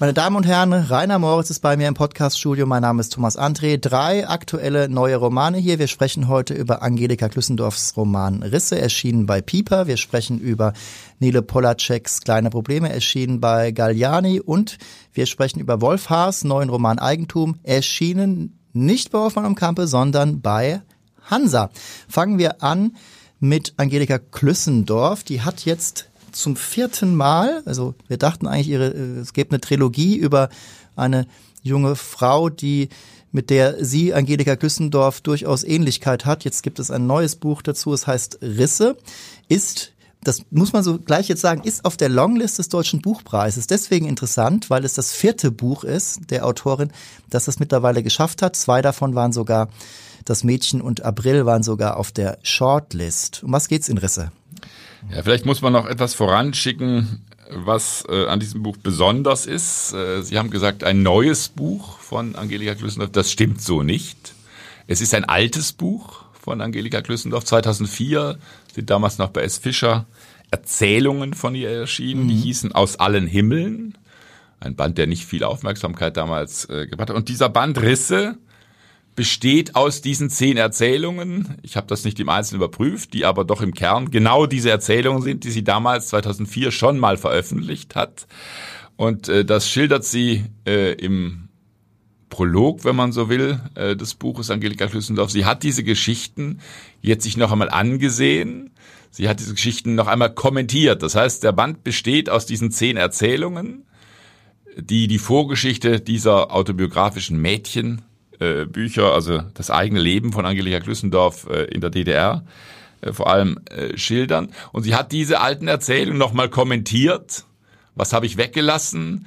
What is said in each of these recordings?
Meine Damen und Herren, Rainer Moritz ist bei mir im Podcaststudio. Mein Name ist Thomas André. Drei aktuelle neue Romane hier. Wir sprechen heute über Angelika Klüssendorfs Roman Risse, erschienen bei Pieper. Wir sprechen über Nele Polaceks Kleine Probleme, erschienen bei Galliani. Und wir sprechen über Wolf Haas neuen Roman Eigentum, erschienen nicht bei Hoffmann am Kampe, sondern bei Hansa. Fangen wir an mit Angelika Klüssendorf. Die hat jetzt zum vierten Mal, also wir dachten eigentlich, ihre, äh, es gäbe eine Trilogie über eine junge Frau, die mit der sie, Angelika Küssendorf, durchaus Ähnlichkeit hat. Jetzt gibt es ein neues Buch dazu, es heißt Risse, ist das muss man so gleich jetzt sagen, ist auf der Longlist des Deutschen Buchpreises. Deswegen interessant, weil es das vierte Buch ist der Autorin, das es mittlerweile geschafft hat. Zwei davon waren sogar, das Mädchen und April waren sogar auf der Shortlist. Um was geht's in Risse? Ja, vielleicht muss man noch etwas voranschicken, was äh, an diesem Buch besonders ist. Äh, Sie haben gesagt, ein neues Buch von Angelika Klüssendorf. Das stimmt so nicht. Es ist ein altes Buch von Angelika Klüssendorf. 2004 sind damals noch bei S. Fischer Erzählungen von ihr erschienen. Mhm. Die hießen Aus allen Himmeln. Ein Band, der nicht viel Aufmerksamkeit damals äh, gebracht hat. Und dieser Band Risse besteht aus diesen zehn Erzählungen. Ich habe das nicht im Einzelnen überprüft, die aber doch im Kern genau diese Erzählungen sind, die sie damals 2004 schon mal veröffentlicht hat. Und äh, das schildert sie äh, im Prolog, wenn man so will, äh, des Buches Angelika Klüssendorf. Sie hat diese Geschichten jetzt sich noch einmal angesehen. Sie hat diese Geschichten noch einmal kommentiert. Das heißt, der Band besteht aus diesen zehn Erzählungen, die die Vorgeschichte dieser autobiografischen Mädchen äh, Bücher, also das eigene Leben von Angelika Klüssendorf äh, in der DDR äh, vor allem äh, schildern. Und sie hat diese alten Erzählungen nochmal kommentiert. Was habe ich weggelassen?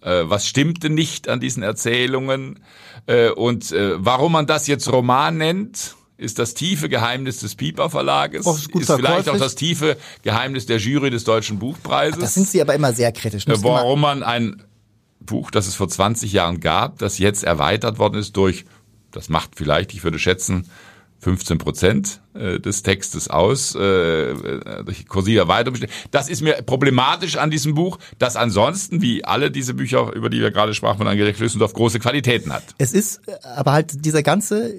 Äh, was stimmte nicht an diesen Erzählungen? Äh, und äh, warum man das jetzt Roman nennt, ist das tiefe Geheimnis des Piper Verlages, oh, ist, ist vielleicht auch das tiefe Geheimnis der Jury des Deutschen Buchpreises. Das sind Sie aber immer sehr kritisch. Äh, warum man ein Buch, das es vor 20 Jahren gab, das jetzt erweitert worden ist durch, das macht vielleicht, ich würde schätzen, 15 Prozent äh, des Textes aus, äh, durch kursive Erweiterung. Das ist mir problematisch an diesem Buch, das ansonsten, wie alle diese Bücher, über die wir gerade sprachen, von Angelika Klüssendorf, große Qualitäten hat. Es ist aber halt dieser ganze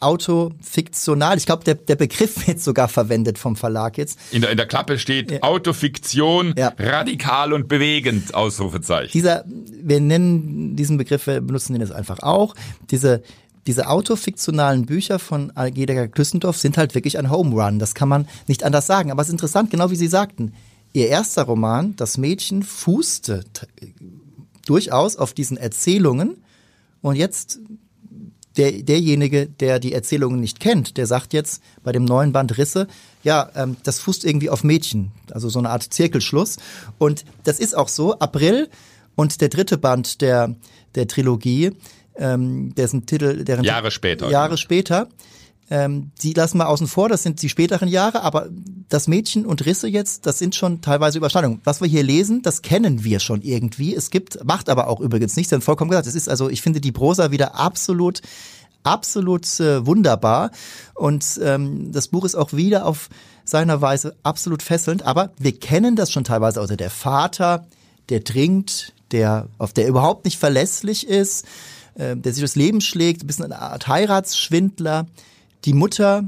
autofiktional. Ich glaube, der, der Begriff wird sogar verwendet vom Verlag jetzt. In der, in der Klappe steht ja. Autofiktion, ja. radikal und bewegend, Ausrufezeichen. Dieser, wir nennen diesen Begriff, wir benutzen den jetzt einfach auch. Diese, diese autofiktionalen Bücher von Algeda Klüssendorf sind halt wirklich ein Home Run. Das kann man nicht anders sagen. Aber es ist interessant, genau wie Sie sagten. Ihr erster Roman, Das Mädchen, fußte durchaus auf diesen Erzählungen. Und jetzt der, derjenige, der die Erzählungen nicht kennt, der sagt jetzt bei dem neuen Band Risse, ja, ähm, das fußt irgendwie auf Mädchen, also so eine Art Zirkelschluss. Und das ist auch so. April und der dritte Band der, der Trilogie, ähm, dessen Titel, deren Jahre später. Jahre genau. später, ähm, die lassen wir außen vor, das sind die späteren Jahre, aber das Mädchen und Risse jetzt, das sind schon teilweise Überschneidungen. Was wir hier lesen, das kennen wir schon irgendwie. Es gibt, macht aber auch übrigens nichts, denn vollkommen gesagt, es ist also, ich finde die Prosa wieder absolut absolut äh, wunderbar und ähm, das Buch ist auch wieder auf seiner Weise absolut fesselnd, aber wir kennen das schon teilweise, also der Vater, der trinkt, der auf der überhaupt nicht verlässlich ist, äh, der sich das Leben schlägt, ein bisschen eine Art Heiratsschwindler, die Mutter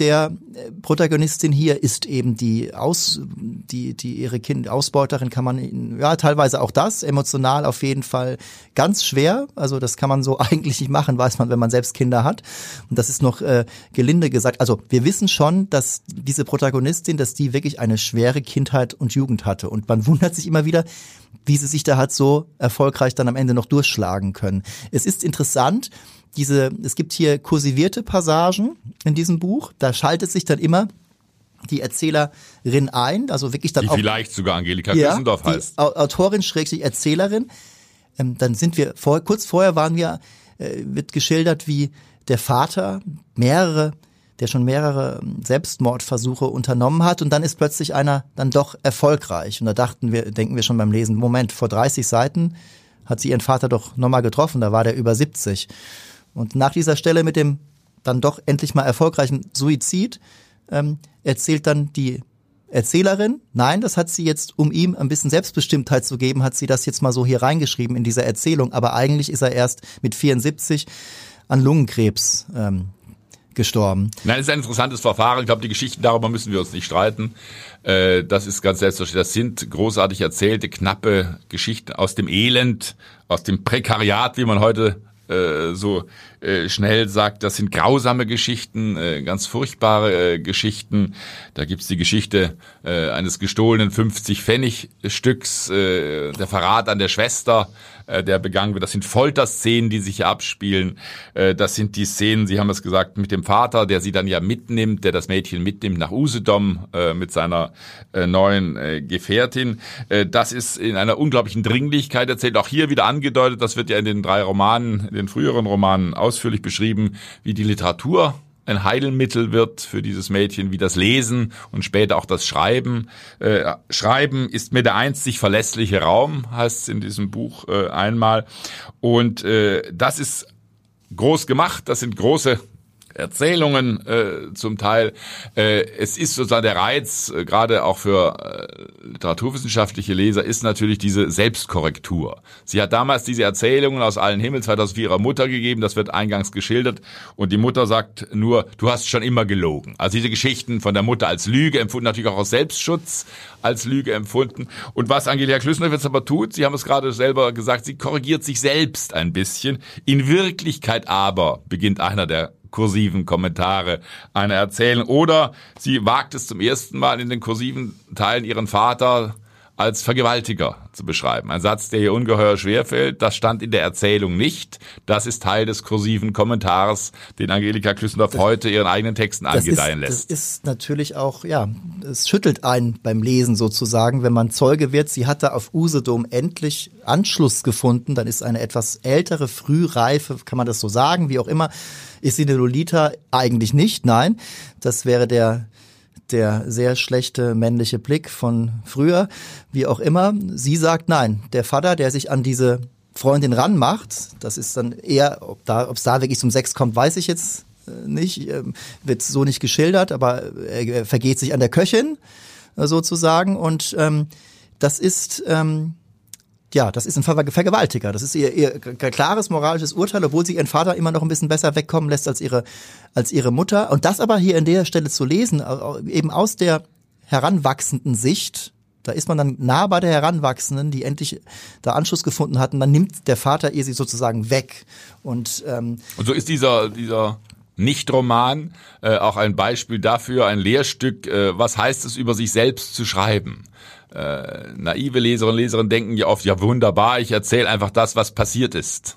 der äh, Protagonistin hier ist eben die Aus, die, die ihre Kind, Ausbeuterin kann man, ja, teilweise auch das, emotional auf jeden Fall ganz schwer. Also das kann man so eigentlich nicht machen, weiß man, wenn man selbst Kinder hat. Und das ist noch äh, gelinde gesagt. Also wir wissen schon, dass diese Protagonistin, dass die wirklich eine schwere Kindheit und Jugend hatte. Und man wundert sich immer wieder, wie sie sich da halt so erfolgreich dann am Ende noch durchschlagen können. Es ist interessant, diese, es gibt hier kursivierte Passagen in diesem Buch. Da schaltet sich dann immer die Erzählerin ein, also wirklich dann die auch. vielleicht sogar Angelika ja, Küssendorf heißt. Autorin schrägstrich Erzählerin. Ähm, dann sind wir vor, kurz vorher waren wir, äh, wird geschildert, wie der Vater mehrere der schon mehrere ähm, Selbstmordversuche unternommen hat und dann ist plötzlich einer dann doch erfolgreich und da dachten wir denken wir schon beim Lesen Moment vor 30 Seiten hat sie ihren Vater doch nochmal getroffen, da war der über 70. Und nach dieser Stelle mit dem dann doch endlich mal erfolgreichen Suizid ähm, erzählt dann die Erzählerin, nein, das hat sie jetzt, um ihm ein bisschen Selbstbestimmtheit zu geben, hat sie das jetzt mal so hier reingeschrieben in dieser Erzählung. Aber eigentlich ist er erst mit 74 an Lungenkrebs ähm, gestorben. Nein, es ist ein interessantes Verfahren. Ich glaube, die Geschichten darüber müssen wir uns nicht streiten. Äh, das ist ganz selbstverständlich. Das sind großartig erzählte, knappe Geschichten aus dem Elend, aus dem Prekariat, wie man heute äh, so äh, schnell sagt, das sind grausame Geschichten, äh, ganz furchtbare äh, Geschichten. Da gibt's die Geschichte äh, eines gestohlenen 50-Pfennig-Stücks, äh, der Verrat an der Schwester, äh, der begangen wird. Das sind Folterszenen, die sich hier abspielen. Äh, das sind die Szenen, Sie haben es gesagt, mit dem Vater, der sie dann ja mitnimmt, der das Mädchen mitnimmt nach Usedom äh, mit seiner äh, neuen äh, Gefährtin. Äh, das ist in einer unglaublichen Dringlichkeit erzählt. Auch hier wieder angedeutet, das wird ja in den drei Romanen, in den früheren Romanen ausführlich beschrieben, wie die Literatur ein Heilmittel wird für dieses Mädchen, wie das Lesen und später auch das Schreiben. Äh, Schreiben ist mir der einzig verlässliche Raum, heißt es in diesem Buch äh, einmal. Und äh, das ist groß gemacht, das sind große Erzählungen äh, zum Teil. Äh, es ist sozusagen der Reiz, äh, gerade auch für äh, literaturwissenschaftliche Leser, ist natürlich diese Selbstkorrektur. Sie hat damals diese Erzählungen aus allen Himmel 2004 ihrer Mutter gegeben, das wird eingangs geschildert und die Mutter sagt nur, du hast schon immer gelogen. Also diese Geschichten von der Mutter als Lüge empfunden, natürlich auch aus Selbstschutz als Lüge empfunden. Und was Angelika Klüssner jetzt aber tut, Sie haben es gerade selber gesagt, sie korrigiert sich selbst ein bisschen. In Wirklichkeit aber beginnt einer der kursiven Kommentare einer Erzählung. Oder sie wagt es zum ersten Mal in den kursiven Teilen ihren Vater als Vergewaltiger zu beschreiben. Ein Satz, der hier ungeheuer schwer fällt. Das stand in der Erzählung nicht. Das ist Teil des kursiven Kommentars, den Angelika Klüssendorf heute ihren eigenen Texten angedeihen ist, lässt. Das ist natürlich auch, ja, es schüttelt einen beim Lesen sozusagen, wenn man Zeuge wird. Sie hat da auf Usedom endlich Anschluss gefunden. Dann ist eine etwas ältere, frühreife, kann man das so sagen, wie auch immer. Ist sie eine Lolita? Eigentlich nicht, nein. Das wäre der der sehr schlechte männliche Blick von früher, wie auch immer. Sie sagt nein. Der Vater, der sich an diese Freundin ranmacht, das ist dann eher, ob da, ob es da wirklich zum Sex kommt, weiß ich jetzt äh, nicht, ähm, wird so nicht geschildert, aber er vergeht sich an der Köchin äh, sozusagen und ähm, das ist ähm, ja, das ist ein Ver Vergewaltiger. Das ist ihr, ihr klares moralisches Urteil, obwohl sie ihren Vater immer noch ein bisschen besser wegkommen lässt als ihre, als ihre Mutter. Und das aber hier in der Stelle zu lesen, eben aus der heranwachsenden Sicht, da ist man dann nah bei der Heranwachsenden, die endlich da Anschluss gefunden hatten, dann nimmt der Vater ihr sie sozusagen weg. Und, ähm, und so ist dieser, dieser Nicht-Roman äh, auch ein Beispiel dafür, ein Lehrstück, äh, was heißt es über sich selbst zu schreiben äh, naive Leserinnen und Leser denken ja oft, ja wunderbar, ich erzähle einfach das, was passiert ist.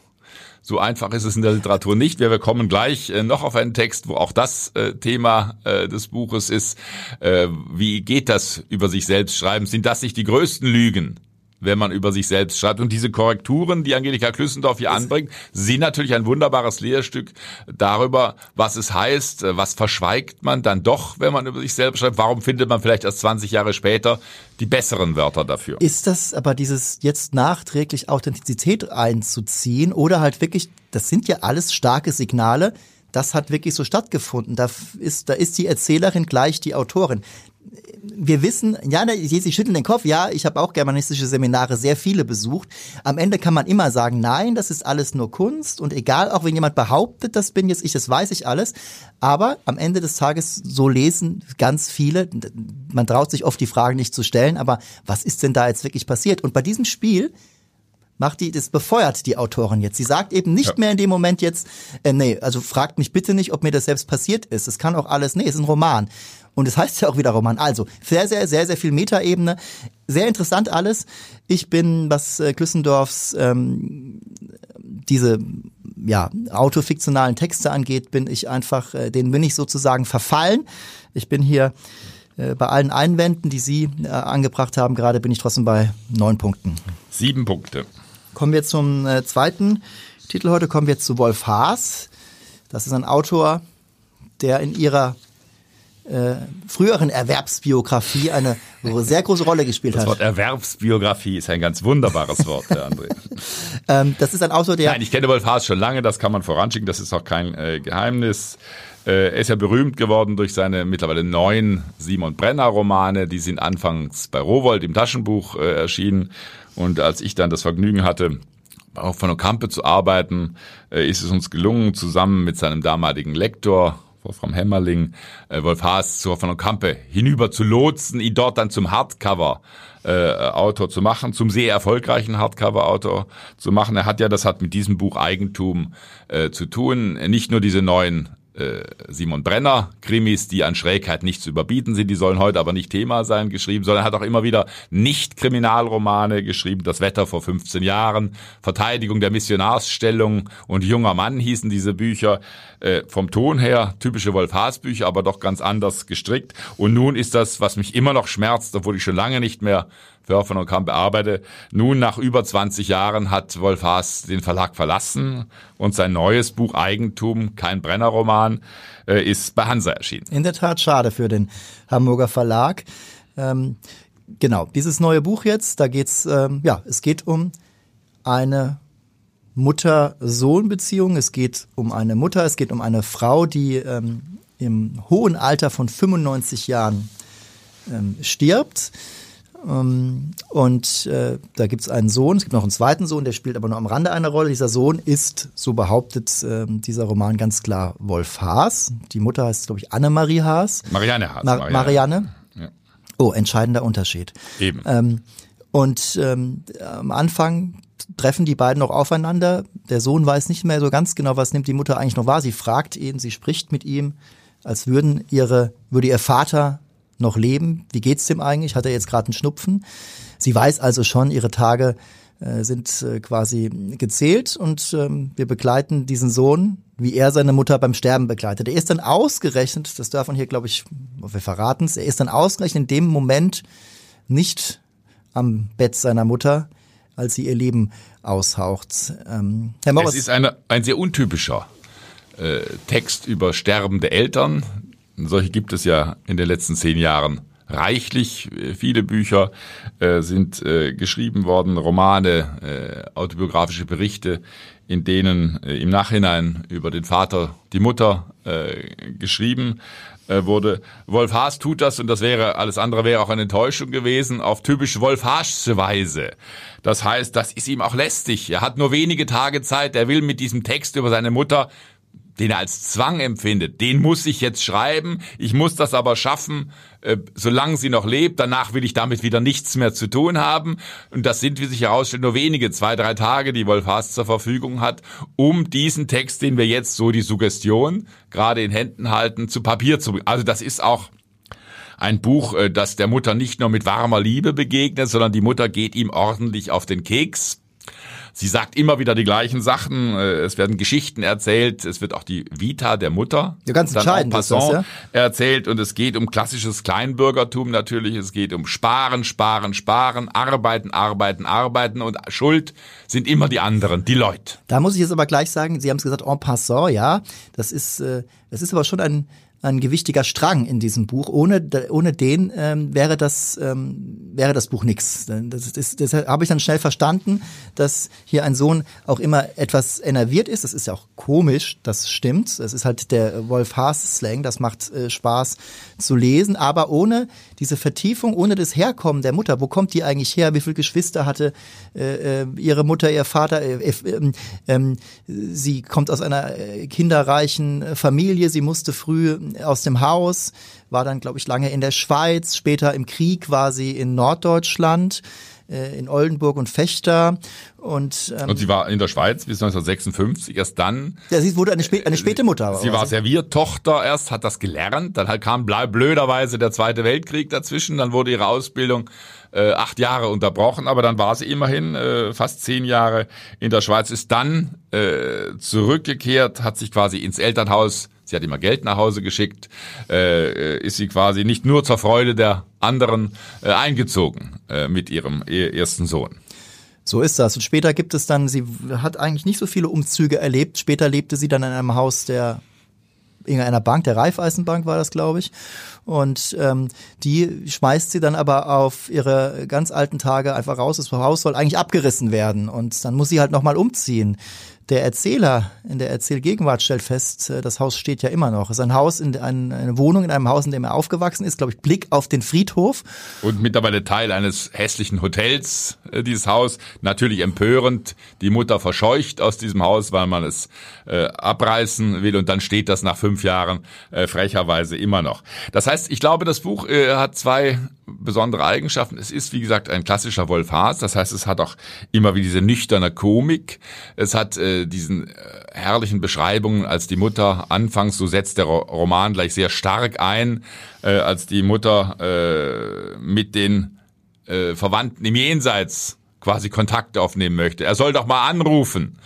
So einfach ist es in der Literatur nicht. Wir kommen gleich äh, noch auf einen Text, wo auch das äh, Thema des Buches ist. Wie geht das über sich selbst schreiben? Sind das nicht die größten Lügen, wenn man über sich selbst schreibt. Und diese Korrekturen, die Angelika Klüssendorf hier anbringt, sind natürlich ein wunderbares Lehrstück darüber, was es heißt, was verschweigt man dann doch, wenn man über sich selbst schreibt. Warum findet man vielleicht erst 20 Jahre später die besseren Wörter dafür? Ist das aber dieses jetzt nachträglich Authentizität einzuziehen oder halt wirklich, das sind ja alles starke Signale, das hat wirklich so stattgefunden. Da ist, da ist die Erzählerin gleich die Autorin wir wissen, ja, ne, Sie schütteln den Kopf, ja, ich habe auch germanistische Seminare sehr viele besucht. Am Ende kann man immer sagen, nein, das ist alles nur Kunst und egal, auch wenn jemand behauptet, das bin jetzt ich, das weiß ich alles. Aber am Ende des Tages, so lesen ganz viele, man traut sich oft die Fragen nicht zu stellen, aber was ist denn da jetzt wirklich passiert? Und bei diesem Spiel macht die, das befeuert die Autorin jetzt. Sie sagt eben nicht ja. mehr in dem Moment jetzt, äh, nee, also fragt mich bitte nicht, ob mir das selbst passiert ist. Es kann auch alles, nee, es ist ein Roman. Und es das heißt ja auch wieder Roman. Also sehr, sehr, sehr, sehr viel Metaebene. Sehr interessant alles. Ich bin, was äh, Klüssendorfs ähm, diese ja, autofiktionalen Texte angeht, bin ich einfach, äh, denen bin ich sozusagen verfallen. Ich bin hier äh, bei allen Einwänden, die Sie äh, angebracht haben, gerade bin ich trotzdem bei neun Punkten. Sieben Punkte. Kommen wir zum äh, zweiten Titel heute, kommen wir zu Wolf Haas. Das ist ein Autor, der in ihrer äh, früheren Erwerbsbiografie eine sehr große Rolle gespielt das hat. Das Wort Erwerbsbiografie ist ein ganz wunderbares Wort, Herr André. ähm, das ist ein Autor, der... Nein, ich kenne Wolf Haas schon lange, das kann man voranschicken, das ist auch kein äh, Geheimnis. Äh, er ist ja berühmt geworden durch seine mittlerweile neun Simon Brenner Romane, die sind anfangs bei Rowold im Taschenbuch äh, erschienen. Und als ich dann das Vergnügen hatte, auch von Okampe zu arbeiten, äh, ist es uns gelungen, zusammen mit seinem damaligen Lektor Wolfram Hämmerling, äh, Wolf Haas zu von Kampe hinüber zu lotsen, ihn dort dann zum Hardcover äh, Autor zu machen, zum sehr erfolgreichen Hardcover-Autor zu machen. Er hat ja, das hat mit diesem Buch Eigentum äh, zu tun, nicht nur diese neuen äh, Simon Brenner Krimis, die an Schrägheit nicht zu überbieten sind, die sollen heute aber nicht Thema sein, geschrieben, sondern er hat auch immer wieder Nicht-Kriminalromane geschrieben, Das Wetter vor 15 Jahren, Verteidigung der Missionarsstellung und Junger Mann hießen diese Bücher. Äh, vom Ton her typische Wolf-Haas-Bücher, aber doch ganz anders gestrickt. Und nun ist das, was mich immer noch schmerzt, obwohl ich schon lange nicht mehr Hoffmann und Kamp arbeite. Nun, nach über 20 Jahren, hat Wolf Haas den Verlag verlassen und sein neues Buch Eigentum, kein Brennerroman, äh, ist bei Hansa erschienen. In der Tat schade für den Hamburger Verlag. Ähm, genau, dieses neue Buch jetzt, da geht's, ähm, ja, es geht um eine Mutter-Sohn-Beziehung. Es geht um eine Mutter, es geht um eine Frau, die ähm, im hohen Alter von 95 Jahren ähm, stirbt. Ähm, und äh, da gibt es einen Sohn, es gibt noch einen zweiten Sohn, der spielt aber nur am Rande eine Rolle. Dieser Sohn ist, so behauptet äh, dieser Roman ganz klar, Wolf Haas. Die Mutter heißt, glaube ich, Annemarie Haas. Marianne Haas. Ma Marianne. Marianne. Ja. Oh, entscheidender Unterschied. Eben. Ähm, und ähm, am Anfang treffen die beiden noch aufeinander. Der Sohn weiß nicht mehr so ganz genau, was nimmt die Mutter eigentlich noch wahr. Sie fragt ihn, sie spricht mit ihm, als würden ihre, würde ihr Vater noch leben? Wie geht's dem eigentlich? Hat er jetzt gerade einen Schnupfen? Sie weiß also schon, ihre Tage äh, sind äh, quasi gezählt und ähm, wir begleiten diesen Sohn, wie er seine Mutter beim Sterben begleitet. Er ist dann ausgerechnet, das darf man hier, glaube ich, wir verraten es, er ist dann ausgerechnet in dem Moment nicht am Bett seiner Mutter, als sie ihr Leben aushaucht. Ähm, Herr Morris, es ist eine, ein sehr untypischer äh, Text über sterbende Eltern. Solche gibt es ja in den letzten zehn Jahren reichlich. Viele Bücher äh, sind äh, geschrieben worden, Romane, äh, autobiografische Berichte, in denen äh, im Nachhinein über den Vater, die Mutter äh, geschrieben äh, wurde. Wolf Haas tut das und das wäre, alles andere wäre auch eine Enttäuschung gewesen, auf typisch Wolf Haasche Weise. Das heißt, das ist ihm auch lästig. Er hat nur wenige Tage Zeit, er will mit diesem Text über seine Mutter den er als Zwang empfindet, den muss ich jetzt schreiben, ich muss das aber schaffen, äh, solange sie noch lebt, danach will ich damit wieder nichts mehr zu tun haben. Und das sind, wie sich herausstellt, nur wenige, zwei, drei Tage, die Wolf Haas zur Verfügung hat, um diesen Text, den wir jetzt so die Suggestion gerade in Händen halten, zu Papier zu bringen. Also das ist auch ein Buch, äh, das der Mutter nicht nur mit warmer Liebe begegnet, sondern die Mutter geht ihm ordentlich auf den Keks Sie sagt immer wieder die gleichen Sachen. Äh, es werden Geschichten erzählt. Es wird auch die Vita der Mutter ja, ganz entscheidend ist das, ja? erzählt. Und es geht um klassisches Kleinbürgertum natürlich. Es geht um Sparen, Sparen, Sparen, Arbeiten, Arbeiten, Arbeiten. Und Schuld sind immer die anderen, die Leute. Da muss ich jetzt aber gleich sagen, Sie haben es gesagt, en passant, ja. Das ist, äh, das ist aber schon ein, ein gewichtiger Strang in diesem Buch. Ohne, ohne den ähm, wäre das ähm, wäre das Buch nix. Das, das, das habe ich dann schnell verstanden, dass hier ein Sohn auch immer etwas enerviert ist. Das ist ja auch komisch, das stimmt. Das ist halt der Wolf Haas Slang. Das macht äh, Spaß zu lesen, aber ohne diese Vertiefung, ohne das Herkommen der Mutter. Wo kommt die eigentlich her? Wie viele Geschwister hatte äh, äh ihre Mutter, ihr Vater? Äh, äh, äh, sie kommt aus einer äh, kinderreichen Familie. Sie musste früh aus dem Haus, war dann, glaube ich, lange in der Schweiz, später im Krieg war sie in Norddeutschland äh, in Oldenburg und Fechter. Und, ähm, und sie war in der Schweiz bis 1956, erst dann. Ja, sie wurde eine, spä eine späte Mutter. Sie war Serviertochter erst, hat das gelernt, dann halt kam blöderweise der Zweite Weltkrieg dazwischen, dann wurde ihre Ausbildung äh, acht Jahre unterbrochen, aber dann war sie immerhin äh, fast zehn Jahre in der Schweiz, ist dann äh, zurückgekehrt, hat sich quasi ins Elternhaus sie hat immer Geld nach Hause geschickt, äh, ist sie quasi nicht nur zur Freude der anderen äh, eingezogen äh, mit ihrem ersten Sohn. So ist das. Und später gibt es dann, sie hat eigentlich nicht so viele Umzüge erlebt. Später lebte sie dann in einem Haus der irgendeiner Bank, der Raiffeisenbank war das, glaube ich. Und ähm, die schmeißt sie dann aber auf ihre ganz alten Tage einfach raus. Das Haus soll eigentlich abgerissen werden und dann muss sie halt nochmal umziehen. Der Erzähler in der Erzählgegenwart stellt fest, äh, das Haus steht ja immer noch. Es ist ein Haus, in, eine Wohnung in einem Haus, in dem er aufgewachsen ist, glaube ich, Blick auf den Friedhof. Und mittlerweile Teil eines hässlichen Hotels, äh, dieses Haus. Natürlich empörend. Die Mutter verscheucht aus diesem Haus, weil man es äh, abreißen will und dann steht das nach fünf Jahren äh, frecherweise immer noch. Das heißt, ich glaube, das Buch äh, hat zwei besondere Eigenschaften. Es ist, wie gesagt, ein klassischer Wolf Haas. Das heißt, es hat auch immer wie diese nüchterne Komik. Es hat äh, diesen äh, herrlichen Beschreibungen, als die Mutter anfangs, so setzt der Roman gleich sehr stark ein, äh, als die Mutter äh, mit den äh, Verwandten im Jenseits quasi Kontakt aufnehmen möchte. Er soll doch mal anrufen.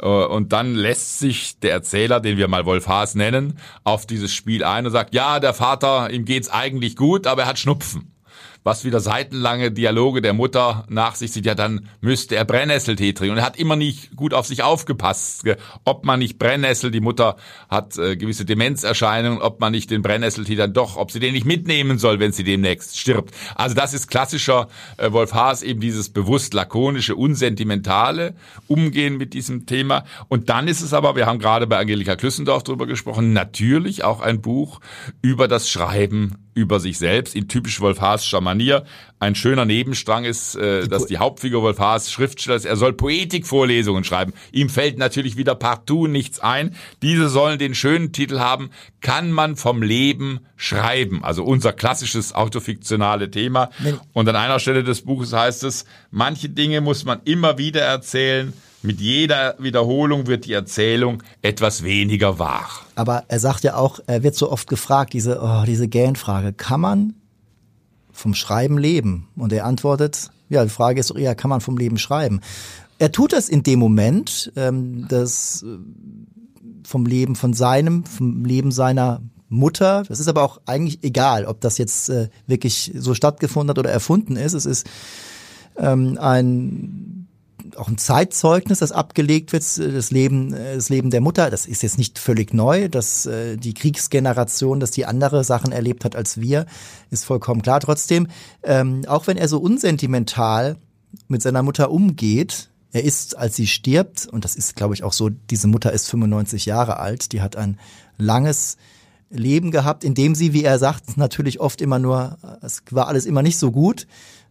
Äh, und dann lässt sich der Erzähler, den wir mal Wolf Haas nennen, auf dieses Spiel ein und sagt, ja, der Vater, ihm geht's eigentlich gut, aber er hat Schnupfen was wieder seitenlange Dialoge der Mutter nach sich zieht, ja, dann müsste er Brennnesseltee trinken. Und er hat immer nicht gut auf sich aufgepasst, ob man nicht Brennnessel, die Mutter hat äh, gewisse Demenzerscheinungen, ob man nicht den Brennnesseltee dann doch, ob sie den nicht mitnehmen soll, wenn sie demnächst stirbt. Also das ist klassischer äh, Wolf Haas, eben dieses bewusst lakonische, unsentimentale Umgehen mit diesem Thema. Und dann ist es aber, wir haben gerade bei Angelika Klüssendorf drüber gesprochen, natürlich auch ein Buch über das Schreiben über sich selbst in typisch Wolf-Haas'scher Manier. Ein schöner Nebenstrang ist, äh, dass die Hauptfigur Wolf-Haas Schriftsteller ist. Er soll Poetikvorlesungen schreiben. Ihm fällt natürlich wieder partout nichts ein. Diese sollen den schönen Titel haben, kann man vom Leben schreiben? Also unser klassisches autofiktionale Thema. Und an einer Stelle des Buches heißt es, manche Dinge muss man immer wieder erzählen, mit jeder Wiederholung wird die Erzählung etwas weniger wahr. Aber er sagt ja auch, er wird so oft gefragt, diese, oh, diese Gähnfrage, kann man vom Schreiben leben? Und er antwortet, ja, die Frage ist eher, kann man vom Leben schreiben? Er tut das in dem Moment, ähm, das äh, vom Leben von seinem, vom Leben seiner Mutter. Das ist aber auch eigentlich egal, ob das jetzt äh, wirklich so stattgefunden hat oder erfunden ist. Es ist ähm, ein auch ein Zeitzeugnis, das abgelegt wird, das Leben, das Leben der Mutter. Das ist jetzt nicht völlig neu, dass äh, die Kriegsgeneration, dass die andere Sachen erlebt hat als wir, ist vollkommen klar. Trotzdem, ähm, auch wenn er so unsentimental mit seiner Mutter umgeht, er ist, als sie stirbt, und das ist, glaube ich, auch so, diese Mutter ist 95 Jahre alt, die hat ein langes Leben gehabt, in dem sie, wie er sagt, natürlich oft immer nur, es war alles immer nicht so gut.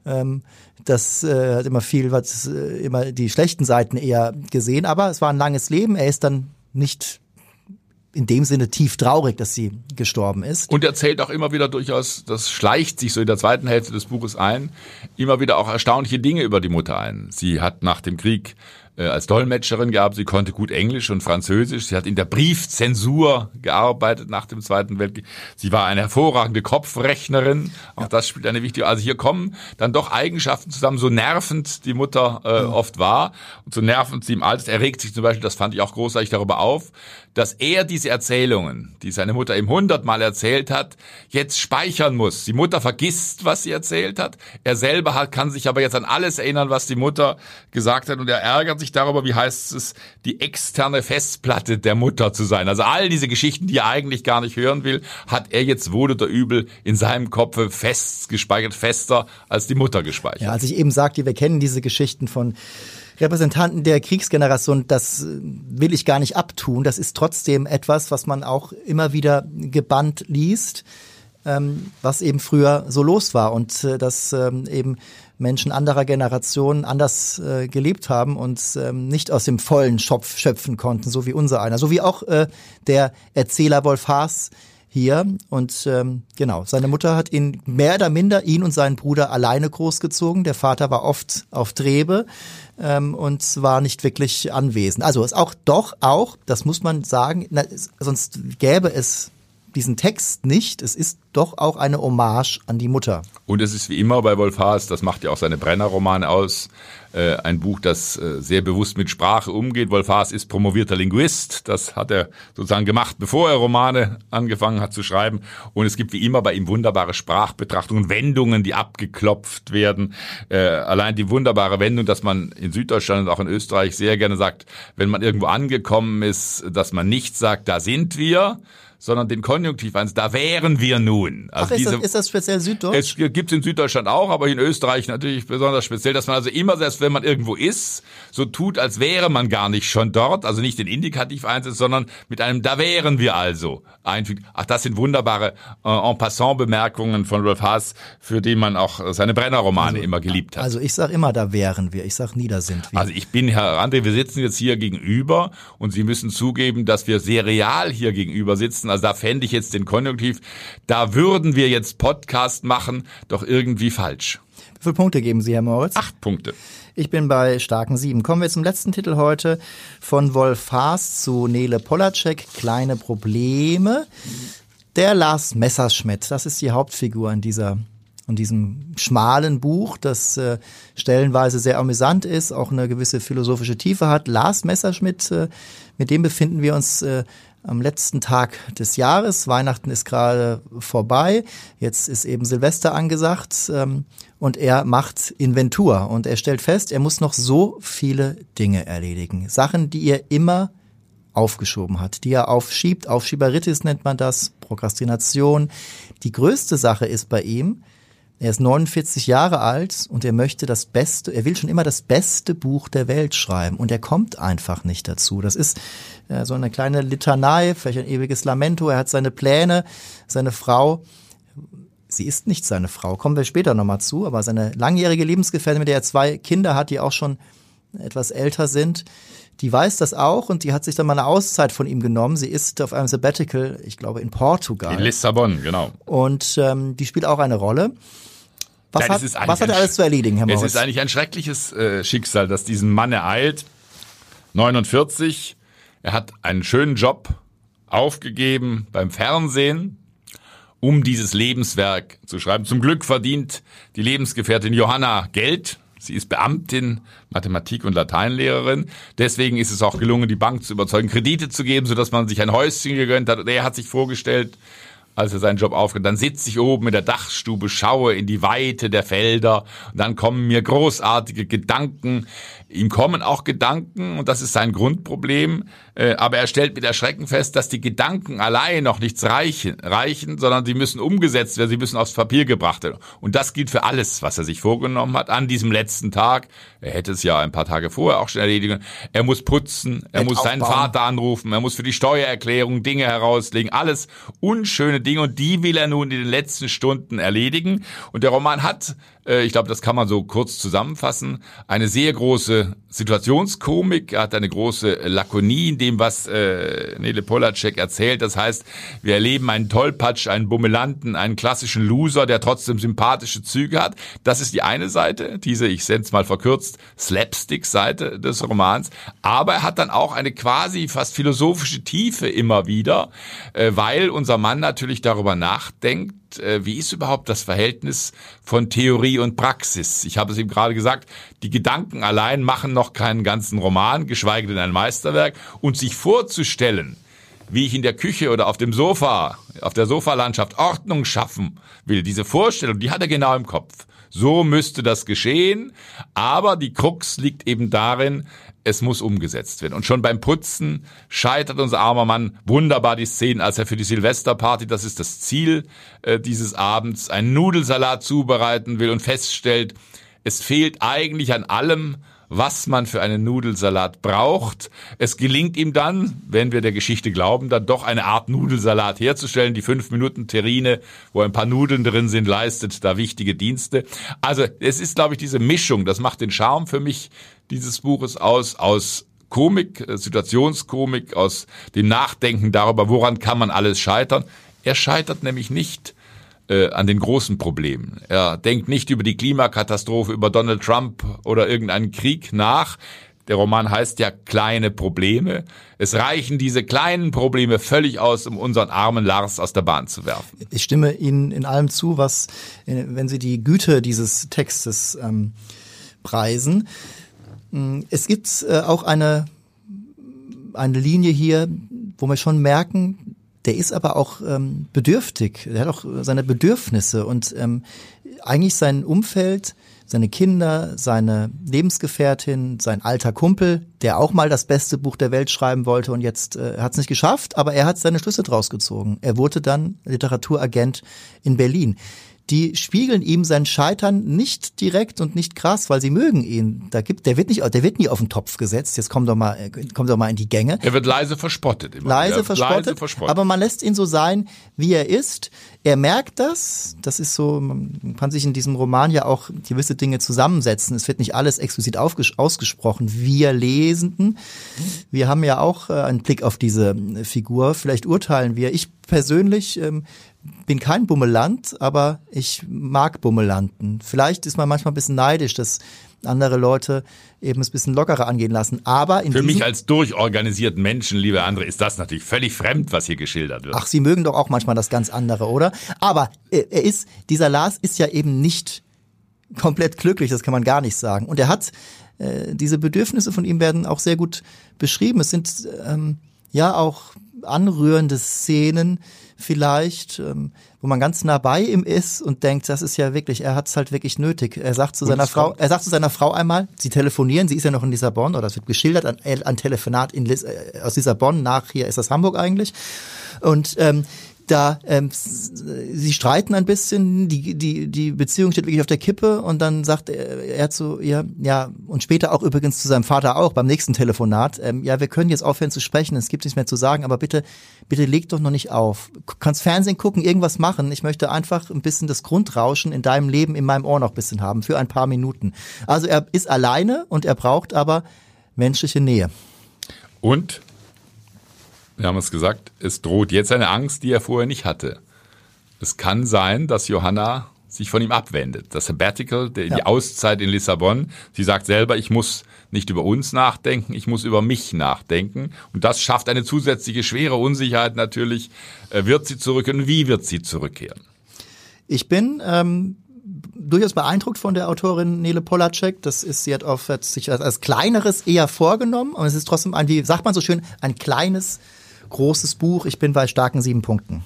Ähm, das äh, hat immer viel, was äh, immer die schlechten Seiten eher gesehen, aber es war ein langes Leben. Er ist dann nicht in dem Sinne tief traurig, dass sie gestorben ist. Und erzählt auch immer wieder durchaus, das schleicht sich so in der zweiten Hälfte des Buches ein, immer wieder auch erstaunliche Dinge über die Mutter ein. Sie hat nach dem Krieg äh, als Dolmetscherin gehabt. Sie konnte gut Englisch und Französisch. Sie hat in der Briefzensur gearbeitet nach dem Zweiten Weltkrieg. Sie war eine hervorragende Kopfrechnerin. Auch ja. das spielt eine wichtige. Also hier kommen dann doch Eigenschaften zusammen, so nervend die Mutter äh, ja. oft war und so nervend sie im Alter. Er regt sich zum Beispiel, das fand ich auch großartig darüber auf, dass er diese Erzählungen, die seine Mutter ihm hundertmal erzählt hat, jetzt speichern muss. Die Mutter vergisst, was sie erzählt hat. Er selber hat, kann sich aber jetzt an alles erinnern, was die Mutter gesagt hat und er ärgert sich darüber, wie heißt es, die externe Festplatte der Mutter zu sein. Also all diese Geschichten, die er eigentlich gar nicht hören will, hat er jetzt wohl oder übel in seinem Kopf fest gespeichert, fester als die Mutter gespeichert. Ja, als ich eben sagte, wir kennen diese Geschichten von Repräsentanten der Kriegsgeneration, das will ich gar nicht abtun. Das ist trotzdem etwas, was man auch immer wieder gebannt liest, ähm, was eben früher so los war und äh, dass ähm, eben Menschen anderer Generationen anders äh, gelebt haben und ähm, nicht aus dem vollen Schopf schöpfen konnten, so wie unser einer. So wie auch äh, der Erzähler Wolf Haas hier. Und ähm, genau, seine Mutter hat ihn mehr oder minder, ihn und seinen Bruder alleine großgezogen. Der Vater war oft auf Trebe ähm, und war nicht wirklich anwesend. Also ist auch doch auch, das muss man sagen, na, sonst gäbe es diesen Text nicht. Es ist doch auch eine Hommage an die Mutter. Und es ist wie immer bei Wolf Haas, das macht ja auch seine Brenner-Romane aus, äh, ein Buch, das äh, sehr bewusst mit Sprache umgeht. Wolf Haas ist promovierter Linguist. Das hat er sozusagen gemacht, bevor er Romane angefangen hat zu schreiben. Und es gibt wie immer bei ihm wunderbare Sprachbetrachtungen, Wendungen, die abgeklopft werden. Äh, allein die wunderbare Wendung, dass man in Süddeutschland und auch in Österreich sehr gerne sagt, wenn man irgendwo angekommen ist, dass man nicht sagt, da sind wir, sondern den Konjunktiv eins. Da wären wir nun. Also Ach, ist, diese, das, ist das speziell Süddeutsch? Es gibt es in Süddeutschland auch, aber in Österreich natürlich besonders speziell, dass man also immer, selbst wenn man irgendwo ist, so tut, als wäre man gar nicht schon dort, also nicht den Indikativ einsetzt, sondern mit einem Da wären wir also einfügt. Ach, das sind wunderbare äh, en passant Bemerkungen von Rolf Haas, für die man auch seine Brenner-Romane also, immer geliebt hat. Also ich sag immer, da wären wir. Ich sag nie, da sind wir. Also ich bin, Herr André, wir sitzen jetzt hier gegenüber und Sie müssen zugeben, dass wir sehr real hier gegenüber sitzen. Also da fände ich jetzt den Konjunktiv, da würden wir jetzt Podcast machen, doch irgendwie falsch. Wie viele Punkte geben Sie, Herr Moritz? Acht Punkte. Ich bin bei starken sieben. Kommen wir zum letzten Titel heute von Wolf Haas zu Nele Polacek. Kleine Probleme. Der Lars Messerschmidt, das ist die Hauptfigur in dieser in diesem schmalen Buch, das äh, stellenweise sehr amüsant ist, auch eine gewisse philosophische Tiefe hat. Lars Messerschmidt, äh, mit dem befinden wir uns äh, am letzten Tag des Jahres. Weihnachten ist gerade vorbei. Jetzt ist eben Silvester angesagt ähm, und er macht Inventur und er stellt fest, er muss noch so viele Dinge erledigen. Sachen, die er immer aufgeschoben hat, die er aufschiebt. Aufschieberitis nennt man das, Prokrastination. Die größte Sache ist bei ihm, er ist 49 Jahre alt und er möchte das Beste, er will schon immer das beste Buch der Welt schreiben und er kommt einfach nicht dazu. Das ist äh, so eine kleine Litanei, vielleicht ein ewiges Lamento. Er hat seine Pläne, seine Frau, sie ist nicht seine Frau, kommen wir später nochmal zu, aber seine langjährige Lebensgefährtin, mit der er zwei Kinder hat, die auch schon etwas älter sind, die weiß das auch und die hat sich dann mal eine Auszeit von ihm genommen. Sie ist auf einem Sabbatical, ich glaube in Portugal. In Lissabon, genau. Und ähm, die spielt auch eine Rolle. Was, Nein, hat, was hat er alles zu erledigen, Herr Moritz? Es ist eigentlich ein schreckliches äh, Schicksal, das diesen Mann ereilt. 49, er hat einen schönen Job aufgegeben beim Fernsehen, um dieses Lebenswerk zu schreiben. Zum Glück verdient die Lebensgefährtin Johanna Geld. Sie ist Beamtin, Mathematik- und Lateinlehrerin. Deswegen ist es auch gelungen, die Bank zu überzeugen, Kredite zu geben, sodass man sich ein Häuschen gegönnt hat. Und er hat sich vorgestellt, als er seinen Job aufgehört. Dann sitze ich oben in der Dachstube, schaue in die Weite der Felder und dann kommen mir großartige Gedanken. Ihm kommen auch Gedanken und das ist sein Grundproblem. Äh, aber er stellt mit Erschrecken fest, dass die Gedanken allein noch nichts reichen, reichen, sondern sie müssen umgesetzt werden, sie müssen aufs Papier gebracht werden. Und das gilt für alles, was er sich vorgenommen hat an diesem letzten Tag. Er hätte es ja ein paar Tage vorher auch schon erledigen. Er muss putzen, er muss seinen aufbauen. Vater anrufen, er muss für die Steuererklärung Dinge herauslegen, alles unschöne Dinge und die will er nun in den letzten Stunden erledigen. Und der Roman hat, äh, ich glaube, das kann man so kurz zusammenfassen, eine sehr große Situationskomik, er hat eine große Lakonie in dem, was äh, Nele Polacek erzählt. Das heißt, wir erleben einen Tollpatsch, einen Bummelanten, einen klassischen Loser, der trotzdem sympathische Züge hat. Das ist die eine Seite, diese, ich sende es mal verkürzt, Slapstick-Seite des Romans. Aber er hat dann auch eine quasi fast philosophische Tiefe immer wieder, äh, weil unser Mann natürlich darüber nachdenkt, äh, wie ist überhaupt das Verhältnis von Theorie und Praxis? Ich habe es ihm gerade gesagt, die Gedanken allein machen noch keinen ganzen Roman, geschweige denn ein Meisterwerk. Und sich vorzustellen, wie ich in der Küche oder auf dem Sofa, auf der Sofalandschaft Ordnung schaffen will, diese Vorstellung, die hat er genau im Kopf. So müsste das geschehen, aber die Krux liegt eben darin, es muss umgesetzt werden. Und schon beim Putzen scheitert unser armer Mann wunderbar die Szenen, als er für die Silvesterparty, das ist das Ziel äh, dieses Abends, einen Nudelsalat zubereiten will und feststellt, es fehlt eigentlich an allem, was man für einen Nudelsalat braucht. Es gelingt ihm dann, wenn wir der Geschichte glauben, dann doch eine Art Nudelsalat herzustellen. Die fünf Minuten Terrine, wo ein paar Nudeln drin sind, leistet da wichtige Dienste. Also es ist, glaube ich, diese Mischung, das macht den Charme für mich dieses Buches aus, aus Komik, äh, Situationskomik, aus dem Nachdenken darüber, woran kann man alles scheitern. Er scheitert nämlich nicht äh, an den großen Problemen. Er denkt nicht über die Klimakatastrophe, über Donald Trump oder irgendeinen Krieg nach. Der Roman heißt ja kleine Probleme. Es reichen diese kleinen Probleme völlig aus, um unseren armen Lars aus der Bahn zu werfen. Ich stimme Ihnen in allem zu, was, äh, wenn Sie die Güte dieses Textes ähm, preisen. Mm, es gibt äh, auch eine, eine Linie hier, wo wir schon merken, der ist aber auch ähm, bedürftig. Der hat auch seine Bedürfnisse und ähm, eigentlich sein Umfeld seine Kinder, seine Lebensgefährtin, sein alter Kumpel, der auch mal das beste Buch der Welt schreiben wollte und jetzt äh, hat es nicht geschafft, aber er hat seine Schlüsse draus gezogen. Er wurde dann Literaturagent in Berlin die spiegeln ihm sein Scheitern nicht direkt und nicht krass, weil sie mögen ihn. Da gibt, der wird nicht, der wird nie auf den Topf gesetzt. Jetzt komm doch mal, komm doch mal in die Gänge. Er wird leise verspottet. Immer leise, verspottet, leise verspottet. Aber man lässt ihn so sein, wie er ist. Er merkt das. Das ist so, man kann sich in diesem Roman ja auch gewisse Dinge zusammensetzen. Es wird nicht alles explizit ausgesprochen. Wir Lesenden, wir haben ja auch äh, einen Blick auf diese Figur. Vielleicht urteilen wir. Ich persönlich ähm, bin kein Bummeland, aber ich mag Bummelanten. Vielleicht ist man manchmal ein bisschen neidisch, dass andere Leute eben es ein bisschen lockerer angehen lassen. Aber für mich als durchorganisierten Menschen, liebe andere, ist das natürlich völlig fremd, was hier geschildert wird. Ach, Sie mögen doch auch manchmal das ganz andere, oder? Aber äh, er ist, dieser Lars ist ja eben nicht komplett glücklich, das kann man gar nicht sagen. Und er hat äh, diese Bedürfnisse von ihm werden auch sehr gut beschrieben. Es sind ähm, ja auch anrührende Szenen, vielleicht, ähm, wo man ganz nah bei ihm ist und denkt, das ist ja wirklich, er hat es halt wirklich nötig. Er sagt zu seiner Frau, er sagt zu seiner Frau einmal, sie telefonieren, sie ist ja noch in Lissabon oder es wird geschildert an, an Telefonat in äh, aus Lissabon nach hier ist das Hamburg eigentlich und ähm, da ähm, sie streiten ein bisschen, die die die Beziehung steht wirklich auf der Kippe und dann sagt er, er zu ihr, ja und später auch übrigens zu seinem Vater auch beim nächsten Telefonat, ähm, ja wir können jetzt aufhören zu sprechen, es gibt nichts mehr zu sagen, aber bitte bitte leg doch noch nicht auf, kannst Fernsehen gucken, irgendwas machen, ich möchte einfach ein bisschen das Grundrauschen in deinem Leben in meinem Ohr noch ein bisschen haben für ein paar Minuten. Also er ist alleine und er braucht aber menschliche Nähe. Und wir haben es gesagt, es droht jetzt eine Angst, die er vorher nicht hatte. Es kann sein, dass Johanna sich von ihm abwendet. Das Sabbatical, die ja. Auszeit in Lissabon. Sie sagt selber, ich muss nicht über uns nachdenken, ich muss über mich nachdenken. Und das schafft eine zusätzliche schwere Unsicherheit natürlich. Äh, wird sie zurückkehren? Wie wird sie zurückkehren? Ich bin ähm, durchaus beeindruckt von der Autorin Nele Polacek. Das ist, sie hat, auf, hat sich als, als kleineres eher vorgenommen, aber es ist trotzdem ein, wie sagt man so schön, ein kleines großes Buch. Ich bin bei starken sieben Punkten.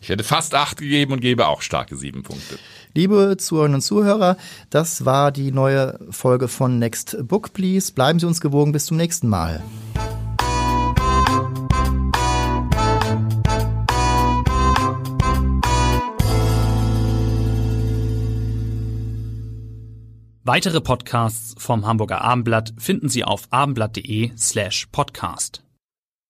Ich hätte fast acht gegeben und gebe auch starke sieben Punkte. Liebe Zuhörerinnen und Zuhörer, das war die neue Folge von Next Book Please. Bleiben Sie uns gewogen. Bis zum nächsten Mal. Weitere Podcasts vom Hamburger Abendblatt finden Sie auf abendblatt.de slash podcast.